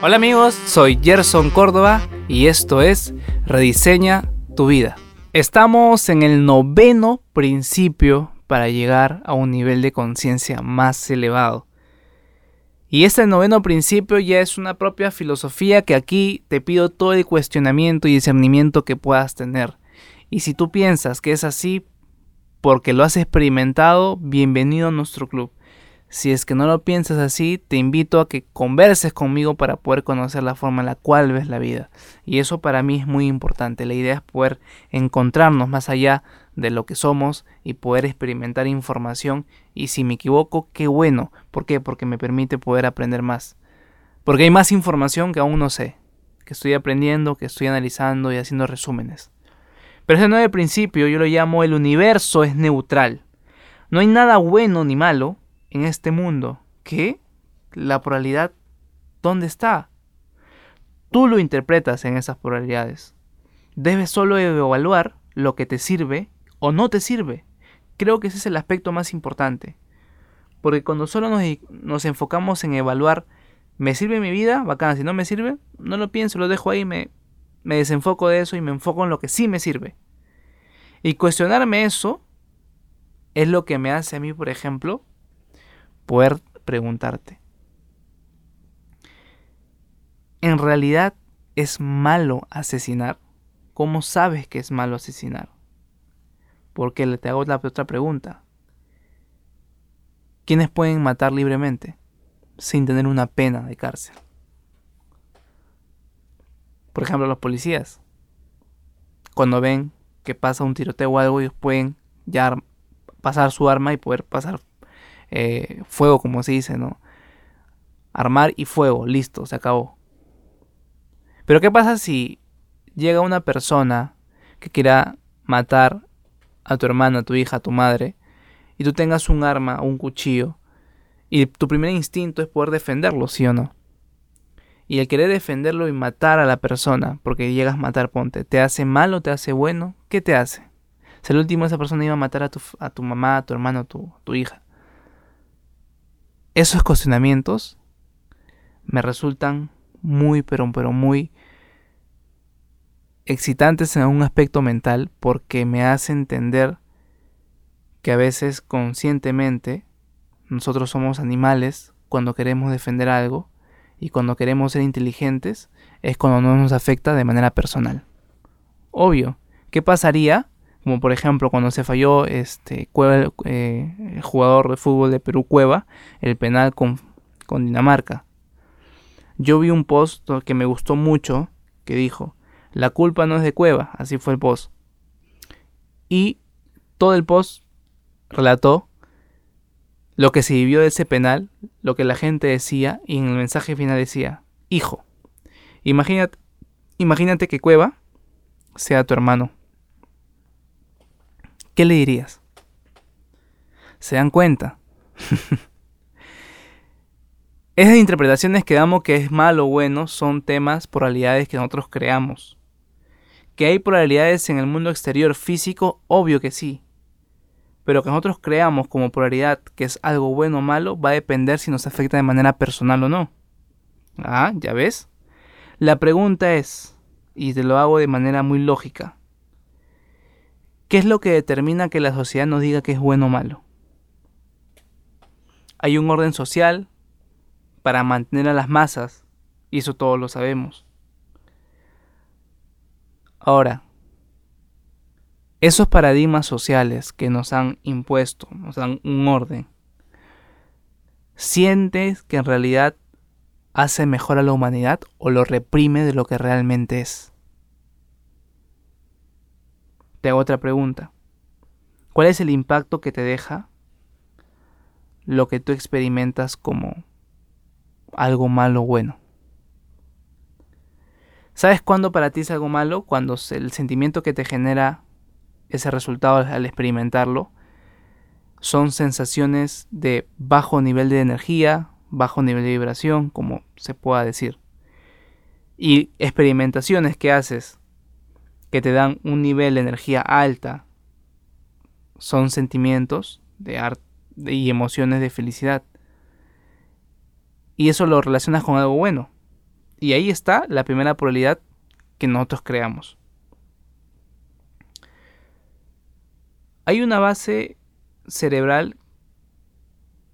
Hola amigos, soy Gerson Córdoba y esto es Rediseña tu vida. Estamos en el noveno principio para llegar a un nivel de conciencia más elevado. Y este noveno principio ya es una propia filosofía que aquí te pido todo el cuestionamiento y discernimiento que puedas tener. Y si tú piensas que es así porque lo has experimentado, bienvenido a nuestro club. Si es que no lo piensas así, te invito a que converses conmigo para poder conocer la forma en la cual ves la vida. Y eso para mí es muy importante. La idea es poder encontrarnos más allá de lo que somos y poder experimentar información. Y si me equivoco, qué bueno. ¿Por qué? Porque me permite poder aprender más. Porque hay más información que aún no sé. Que estoy aprendiendo, que estoy analizando y haciendo resúmenes. Pero ese nuevo principio yo lo llamo el universo es neutral. No hay nada bueno ni malo en este mundo que la pluralidad, ¿dónde está? Tú lo interpretas en esas pluralidades. Debes solo evaluar lo que te sirve o no te sirve. Creo que ese es el aspecto más importante. Porque cuando solo nos, nos enfocamos en evaluar, ¿me sirve mi vida? Bacán, si no me sirve, no lo pienso, lo dejo ahí, me, me desenfoco de eso y me enfoco en lo que sí me sirve. Y cuestionarme eso es lo que me hace a mí, por ejemplo, poder preguntarte. ¿En realidad es malo asesinar? ¿Cómo sabes que es malo asesinar? Porque le te hago la otra pregunta. ¿Quiénes pueden matar libremente sin tener una pena de cárcel? Por ejemplo, los policías. Cuando ven que pasa un tiroteo o algo, ellos pueden ya pasar su arma y poder pasar eh, fuego, como se dice, ¿no? Armar y fuego, listo, se acabó. Pero ¿qué pasa si llega una persona que quiera matar a tu hermana, a tu hija, a tu madre, y tú tengas un arma un cuchillo, y tu primer instinto es poder defenderlo, ¿sí o no? Y el querer defenderlo y matar a la persona, porque llegas a matar, ponte, ¿te hace mal o te hace bueno? ¿Qué te hace? Si el último esa persona iba a matar a tu, a tu mamá, a tu hermano, a tu, tu hija esos cuestionamientos me resultan muy, pero, pero muy excitantes en un aspecto mental porque me hace entender que a veces conscientemente nosotros somos animales cuando queremos defender algo y cuando queremos ser inteligentes es cuando no nos afecta de manera personal. Obvio, ¿qué pasaría como por ejemplo cuando se falló este eh, el jugador de fútbol de Perú Cueva, el penal con, con Dinamarca. Yo vi un post que me gustó mucho que dijo, la culpa no es de Cueva, así fue el post. Y todo el post relató lo que se vivió de ese penal, lo que la gente decía y en el mensaje final decía, hijo, imagínate, imagínate que Cueva sea tu hermano ¿qué le dirías? ¿Se dan cuenta? Esas interpretaciones que damos que es malo o bueno son temas, probabilidades que nosotros creamos. ¿Que hay probabilidades en el mundo exterior físico? Obvio que sí. Pero que nosotros creamos como probabilidad que es algo bueno o malo va a depender si nos afecta de manera personal o no. Ah, ya ves. La pregunta es, y te lo hago de manera muy lógica, ¿Qué es lo que determina que la sociedad nos diga que es bueno o malo? Hay un orden social para mantener a las masas, y eso todos lo sabemos. Ahora, esos paradigmas sociales que nos han impuesto, nos dan un orden, ¿sientes que en realidad hace mejor a la humanidad o lo reprime de lo que realmente es? Te hago otra pregunta. ¿Cuál es el impacto que te deja lo que tú experimentas como algo malo o bueno? ¿Sabes cuándo para ti es algo malo? Cuando el sentimiento que te genera ese resultado al experimentarlo son sensaciones de bajo nivel de energía, bajo nivel de vibración, como se pueda decir. Y experimentaciones que haces que te dan un nivel de energía alta son sentimientos de arte y emociones de felicidad. y eso lo relacionas con algo bueno. Y ahí está la primera probabilidad que nosotros creamos. Hay una base cerebral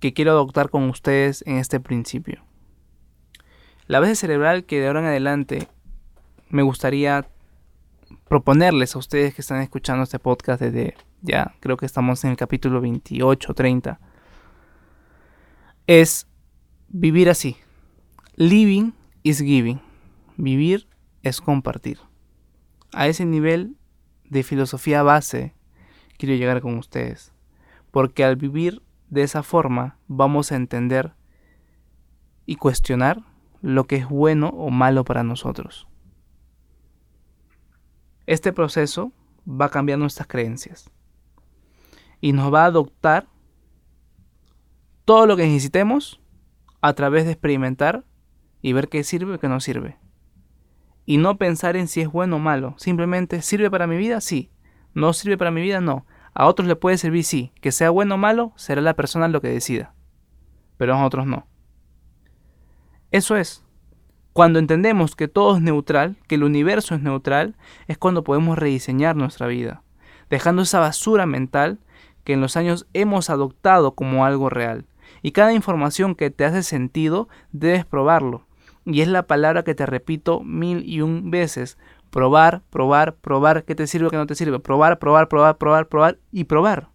que quiero adoptar con ustedes en este principio. La base cerebral que de ahora en adelante me gustaría proponerles a ustedes que están escuchando este podcast desde ya, creo que estamos en el capítulo 28, 30, es vivir así. Living is giving. Vivir es compartir. A ese nivel de filosofía base quiero llegar con ustedes. Porque al vivir de esa forma vamos a entender y cuestionar lo que es bueno o malo para nosotros. Este proceso va a cambiar nuestras creencias y nos va a adoptar todo lo que necesitemos a través de experimentar y ver qué sirve y qué no sirve. Y no pensar en si es bueno o malo, simplemente sirve para mi vida, sí, no sirve para mi vida, no. A otros le puede servir, sí. Que sea bueno o malo, será la persona lo que decida. Pero a otros no. Eso es. Cuando entendemos que todo es neutral, que el universo es neutral, es cuando podemos rediseñar nuestra vida, dejando esa basura mental que en los años hemos adoptado como algo real. Y cada información que te hace sentido, debes probarlo. Y es la palabra que te repito mil y un veces, Probar, probar, probar qué te sirve, qué no te sirve. Probar, probar, probar, probar, probar y probar.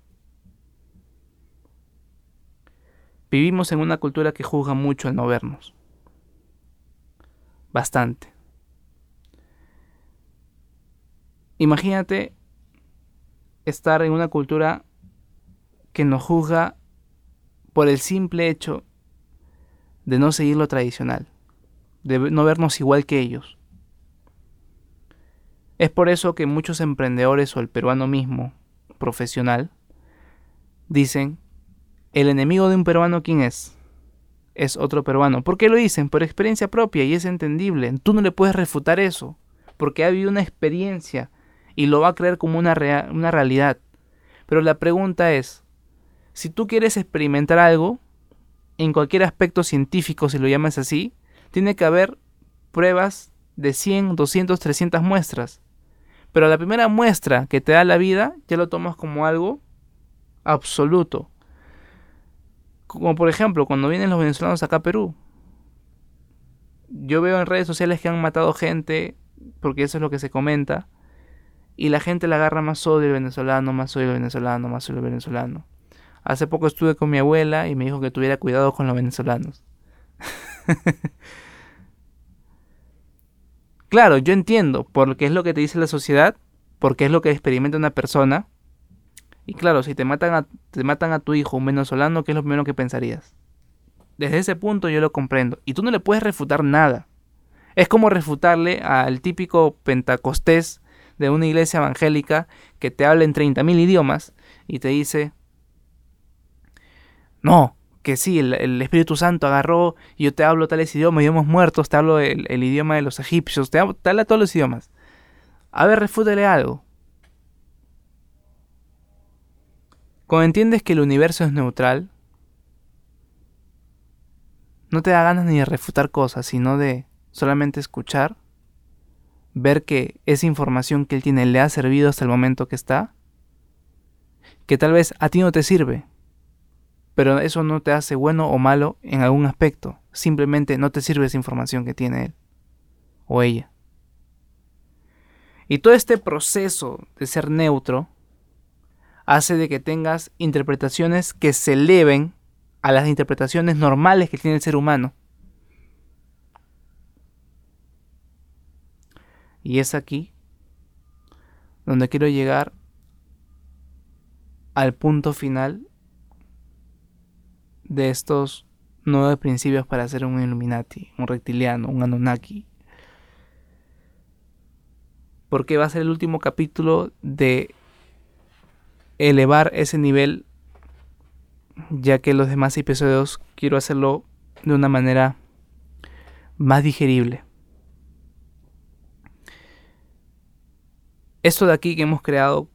Vivimos en una cultura que juzga mucho el no vernos. Bastante. Imagínate estar en una cultura que nos juzga por el simple hecho de no seguir lo tradicional, de no vernos igual que ellos. Es por eso que muchos emprendedores o el peruano mismo, profesional, dicen, ¿el enemigo de un peruano quién es? Es otro peruano. ¿Por qué lo dicen? Por experiencia propia y es entendible. Tú no le puedes refutar eso, porque ha habido una experiencia y lo va a creer como una, una realidad. Pero la pregunta es, si tú quieres experimentar algo, en cualquier aspecto científico, si lo llamas así, tiene que haber pruebas de 100, 200, 300 muestras. Pero la primera muestra que te da la vida ya lo tomas como algo absoluto. Como por ejemplo, cuando vienen los venezolanos acá a Perú. Yo veo en redes sociales que han matado gente, porque eso es lo que se comenta, y la gente le agarra más odio al venezolano, más odio al venezolano, más odio al venezolano. Hace poco estuve con mi abuela y me dijo que tuviera cuidado con los venezolanos. Claro, yo entiendo, porque es lo que te dice la sociedad, porque es lo que experimenta una persona. Y claro, si te matan a, te matan a tu hijo, un venezolano, ¿qué es lo primero que pensarías? Desde ese punto yo lo comprendo. Y tú no le puedes refutar nada. Es como refutarle al típico pentacostés de una iglesia evangélica que te habla en 30.000 idiomas y te dice, no, que sí, el, Espíritu Santo agarró y yo te hablo tales idiomas, idiomas muertos, te hablo el, idioma de los egipcios, te, hablo, habla todos los idiomas. A ver, refútale algo. Cuando entiendes que el universo es neutral, no te da ganas ni de refutar cosas, sino de solamente escuchar, ver que esa información que él tiene le ha servido hasta el momento que está, que tal vez a ti no te sirve, pero eso no te hace bueno o malo en algún aspecto. Simplemente no te sirve esa información que tiene él o ella. Y todo este proceso de ser neutro hace de que tengas interpretaciones que se eleven a las interpretaciones normales que tiene el ser humano. Y es aquí donde quiero llegar al punto final de estos nueve principios para ser un Illuminati, un reptiliano, un Anunnaki. Porque va a ser el último capítulo de elevar ese nivel, ya que los demás episodios quiero hacerlo de una manera más digerible. Esto de aquí que hemos creado,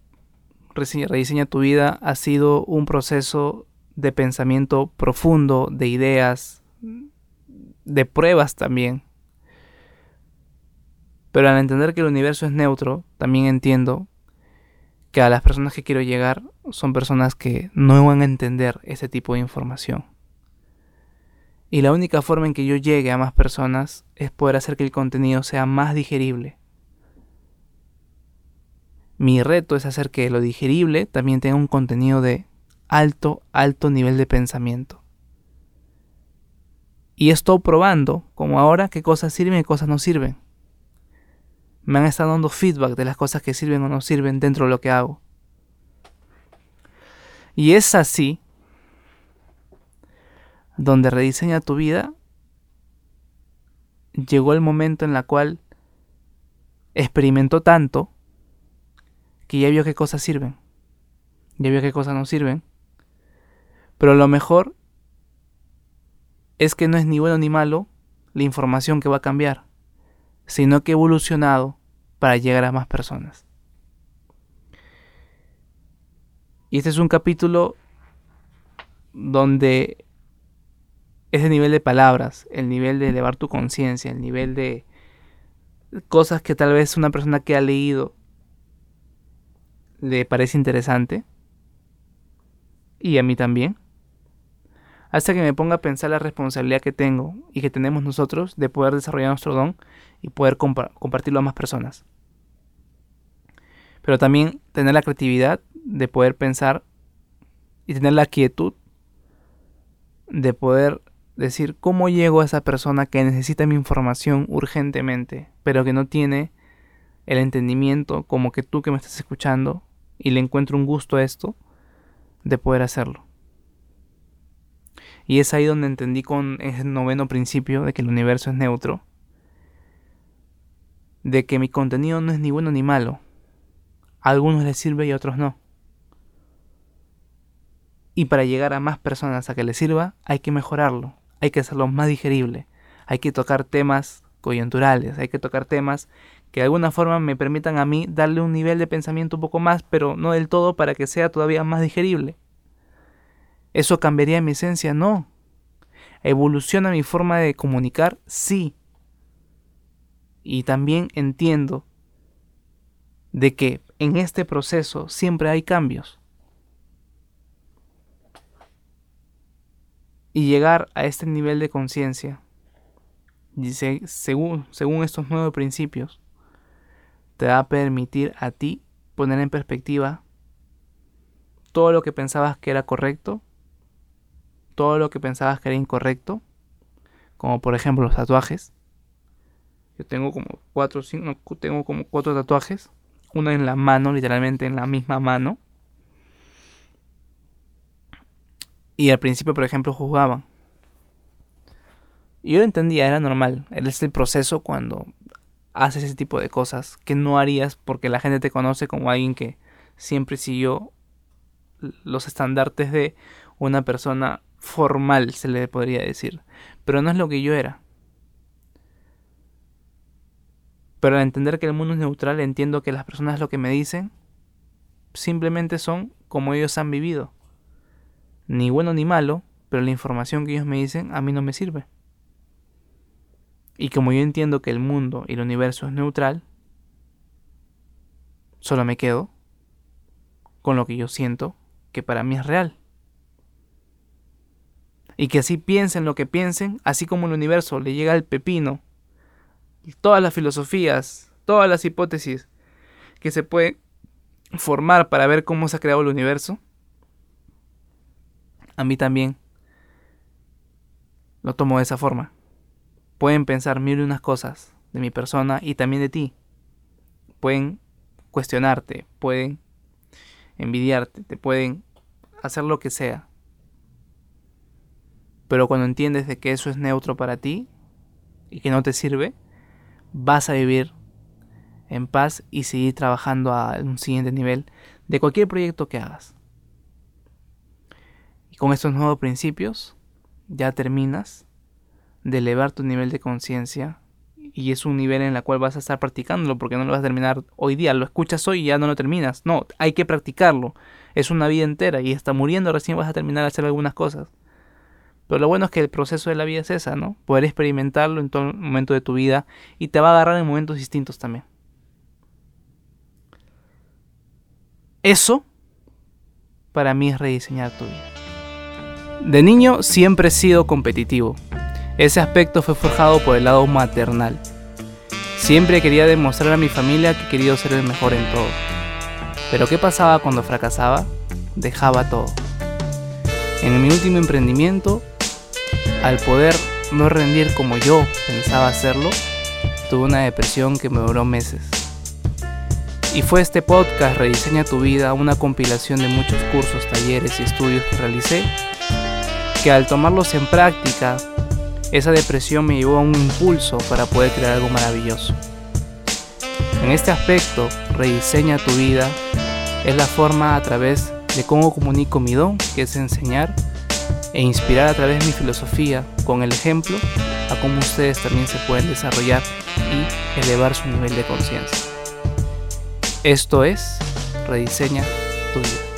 Rediseña tu vida, ha sido un proceso de pensamiento profundo, de ideas, de pruebas también. Pero al entender que el universo es neutro, también entiendo que a las personas que quiero llegar son personas que no van a entender ese tipo de información. Y la única forma en que yo llegue a más personas es poder hacer que el contenido sea más digerible. Mi reto es hacer que lo digerible también tenga un contenido de alto, alto nivel de pensamiento. Y estoy probando, como ahora, qué cosas sirven y qué cosas no sirven. Me han estado dando feedback de las cosas que sirven o no sirven dentro de lo que hago. Y es así donde rediseña tu vida, llegó el momento en el cual experimentó tanto que ya vio qué cosas sirven, ya vio qué cosas no sirven, pero lo mejor es que no es ni bueno ni malo la información que va a cambiar, sino que evolucionado para llegar a más personas. Y este es un capítulo donde ese nivel de palabras, el nivel de elevar tu conciencia, el nivel de cosas que tal vez una persona que ha leído le parece interesante, y a mí también, hasta que me ponga a pensar la responsabilidad que tengo y que tenemos nosotros de poder desarrollar nuestro don y poder compartirlo a más personas. Pero también tener la creatividad de poder pensar y tener la quietud de poder decir cómo llego a esa persona que necesita mi información urgentemente, pero que no tiene el entendimiento como que tú que me estás escuchando y le encuentro un gusto a esto, de poder hacerlo. Y es ahí donde entendí con ese noveno principio de que el universo es neutro, de que mi contenido no es ni bueno ni malo. A algunos les sirve y a otros no. Y para llegar a más personas a que les sirva, hay que mejorarlo, hay que hacerlo más digerible, hay que tocar temas coyunturales, hay que tocar temas que de alguna forma me permitan a mí darle un nivel de pensamiento un poco más, pero no del todo para que sea todavía más digerible. ¿Eso cambiaría mi esencia? No. ¿Evoluciona mi forma de comunicar? Sí. Y también entiendo de que en este proceso siempre hay cambios. Y llegar a este nivel de conciencia, según, según estos nuevos principios, te va a permitir a ti poner en perspectiva todo lo que pensabas que era correcto todo lo que pensabas que era incorrecto, como por ejemplo los tatuajes. Yo tengo como cuatro, cinco, tengo como cuatro tatuajes, uno en la mano, literalmente en la misma mano. Y al principio, por ejemplo, jugaban. Y yo lo entendía, era normal. Era el proceso cuando haces ese tipo de cosas que no harías porque la gente te conoce como alguien que siempre siguió los estandartes de una persona formal, se le podría decir. Pero no es lo que yo era. Pero al entender que el mundo es neutral, entiendo que las personas lo que me dicen simplemente son como ellos han vivido. Ni bueno ni malo, pero la información que ellos me dicen a mí no me sirve. Y como yo entiendo que el mundo y el universo es neutral, solo me quedo con lo que yo siento que para mí es real y que así piensen lo que piensen, así como el universo le llega al pepino, todas las filosofías, todas las hipótesis que se pueden formar para ver cómo se ha creado el universo, a mí también lo tomo de esa forma. Pueden pensar mil y unas cosas de mi persona y también de ti. Pueden cuestionarte, pueden envidiarte, te pueden hacer lo que sea. Pero cuando entiendes de que eso es neutro para ti y que no te sirve, vas a vivir en paz y seguir trabajando a un siguiente nivel de cualquier proyecto que hagas. Y con estos nuevos principios ya terminas de elevar tu nivel de conciencia y es un nivel en el cual vas a estar practicándolo porque no lo vas a terminar hoy día, lo escuchas hoy y ya no lo terminas. No, hay que practicarlo. Es una vida entera y hasta muriendo recién vas a terminar de hacer algunas cosas Pero lo bueno es que el proceso de la vida es esa, ¿no? Poder experimentarlo en todo momento de tu vida y te va a agarrar en momentos distintos también. Eso, para mí, es rediseñar tu vida. De niño siempre he sido competitivo. Ese aspecto fue forjado por el lado maternal. Siempre quería demostrar a mi familia que quería ser el mejor en todo. Pero ¿qué pasaba cuando fracasaba? Dejaba todo. En mi último emprendimiento, al poder no rendir como yo pensaba hacerlo, tuve una depresión que me duró meses. Y fue este podcast Rediseña tu vida, una compilación de muchos cursos, talleres y estudios que realicé, que al tomarlos en práctica, esa depresión me llevó a un impulso para poder crear algo maravilloso. En este aspecto, Rediseña tu vida es la forma a través de cómo comunico mi don, que es enseñar, e inspirar a través de mi filosofía con el ejemplo a cómo ustedes también se pueden desarrollar y elevar su nivel de conciencia. Esto es Rediseña tu vida.